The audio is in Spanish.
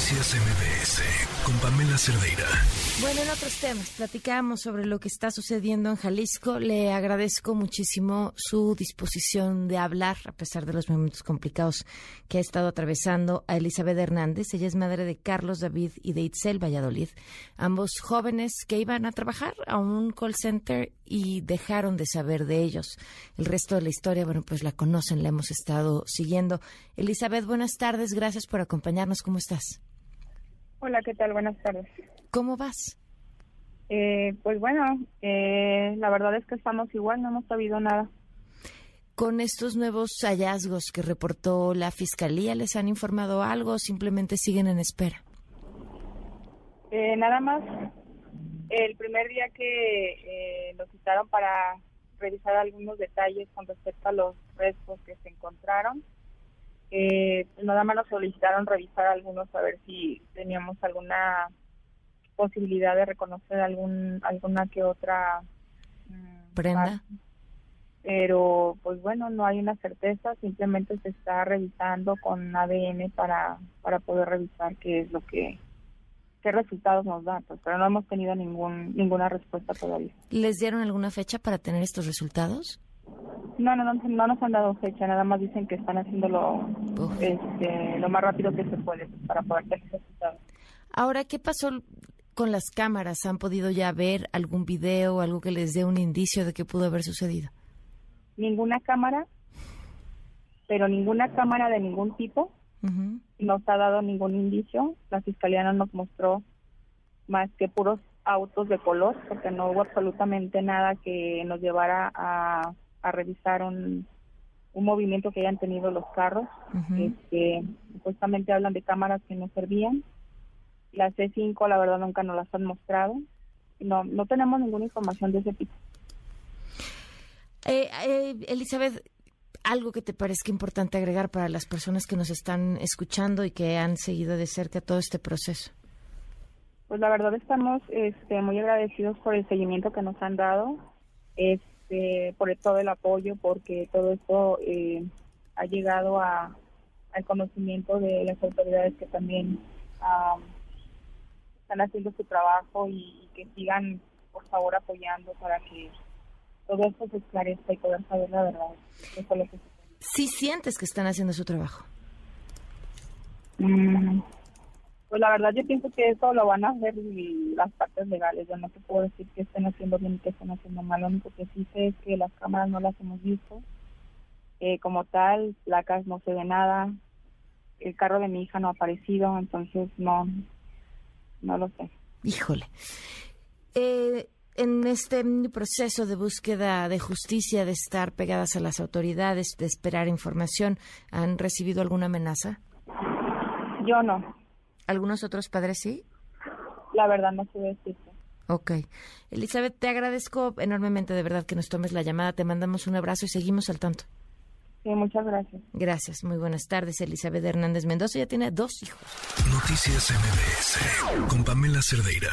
Noticias MBS con Pamela Cerdeira. Bueno, en otros temas, platicamos sobre lo que está sucediendo en Jalisco. Le agradezco muchísimo su disposición de hablar, a pesar de los momentos complicados que ha estado atravesando a Elizabeth Hernández. Ella es madre de Carlos David y de Itzel Valladolid, ambos jóvenes que iban a trabajar a un call center y dejaron de saber de ellos. El resto de la historia, bueno, pues la conocen, la hemos estado siguiendo. Elizabeth, buenas tardes, gracias por acompañarnos. ¿Cómo estás? Hola, ¿qué tal? Buenas tardes. ¿Cómo vas? Eh, pues bueno, eh, la verdad es que estamos igual, no hemos sabido nada. Con estos nuevos hallazgos que reportó la Fiscalía, ¿les han informado algo o simplemente siguen en espera? Eh, nada más, el primer día que nos citaron para revisar algunos detalles con respecto a los restos que se encontraron, eh, nada más nos solicitaron revisar algunos a ver si teníamos alguna posibilidad de reconocer algún alguna que otra mm, prenda. pero pues bueno no hay una certeza simplemente se está revisando con ADN para para poder revisar qué es lo que qué resultados nos da pues, pero no hemos tenido ningún ninguna respuesta todavía. Les dieron alguna fecha para tener estos resultados no, no, no, no nos han dado fecha, nada más dicen que están haciéndolo este, lo más rápido que se puede para poder tener resultados. Ahora, ¿qué pasó con las cámaras? ¿Han podido ya ver algún video o algo que les dé un indicio de qué pudo haber sucedido? Ninguna cámara, pero ninguna cámara de ningún tipo nos ha dado ningún indicio. La fiscalía no nos mostró más que puros autos de color, porque no hubo absolutamente nada que nos llevara a a revisar un, un movimiento que hayan tenido los carros. este, supuestamente hablan de cámaras que no servían. Las C5, la verdad, nunca nos las han mostrado. No, no tenemos ninguna información de ese tipo. Eh, eh, Elizabeth, algo que te parezca importante agregar para las personas que nos están escuchando y que han seguido de cerca todo este proceso. Pues la verdad estamos este, muy agradecidos por el seguimiento que nos han dado. Este, por todo el apoyo, porque todo esto eh, ha llegado a, al conocimiento de las autoridades que también están haciendo su trabajo y, que sigan, por favor, apoyando para que todo esto se esclarezca y poder saber la verdad. ¿Sí sientes que están haciendo su trabajo? Mm, pues la verdad yo pienso que eso lo van a hacer las partes legales. Yo no te puedo decir que estén haciendo bien y que estén haciendo mal. Lo único que sí sé es que las cámaras no las hemos visto. Eh, como tal, placas no se ve nada. El carro de mi hija no ha aparecido, entonces no, no lo sé. Híjole. Eh, en este proceso de búsqueda de justicia, de estar pegadas a las autoridades, de esperar información, ¿han recibido alguna amenaza? Yo no. ¿Algunos otros padres sí? La verdad no sé decirte. Ok. Elizabeth, te agradezco enormemente de verdad que nos tomes la llamada. Te mandamos un abrazo y seguimos al tanto. Sí, muchas gracias. Gracias. Muy buenas tardes. Elizabeth Hernández Mendoza ya tiene dos hijos. Noticias MBS con Pamela Cerdeira.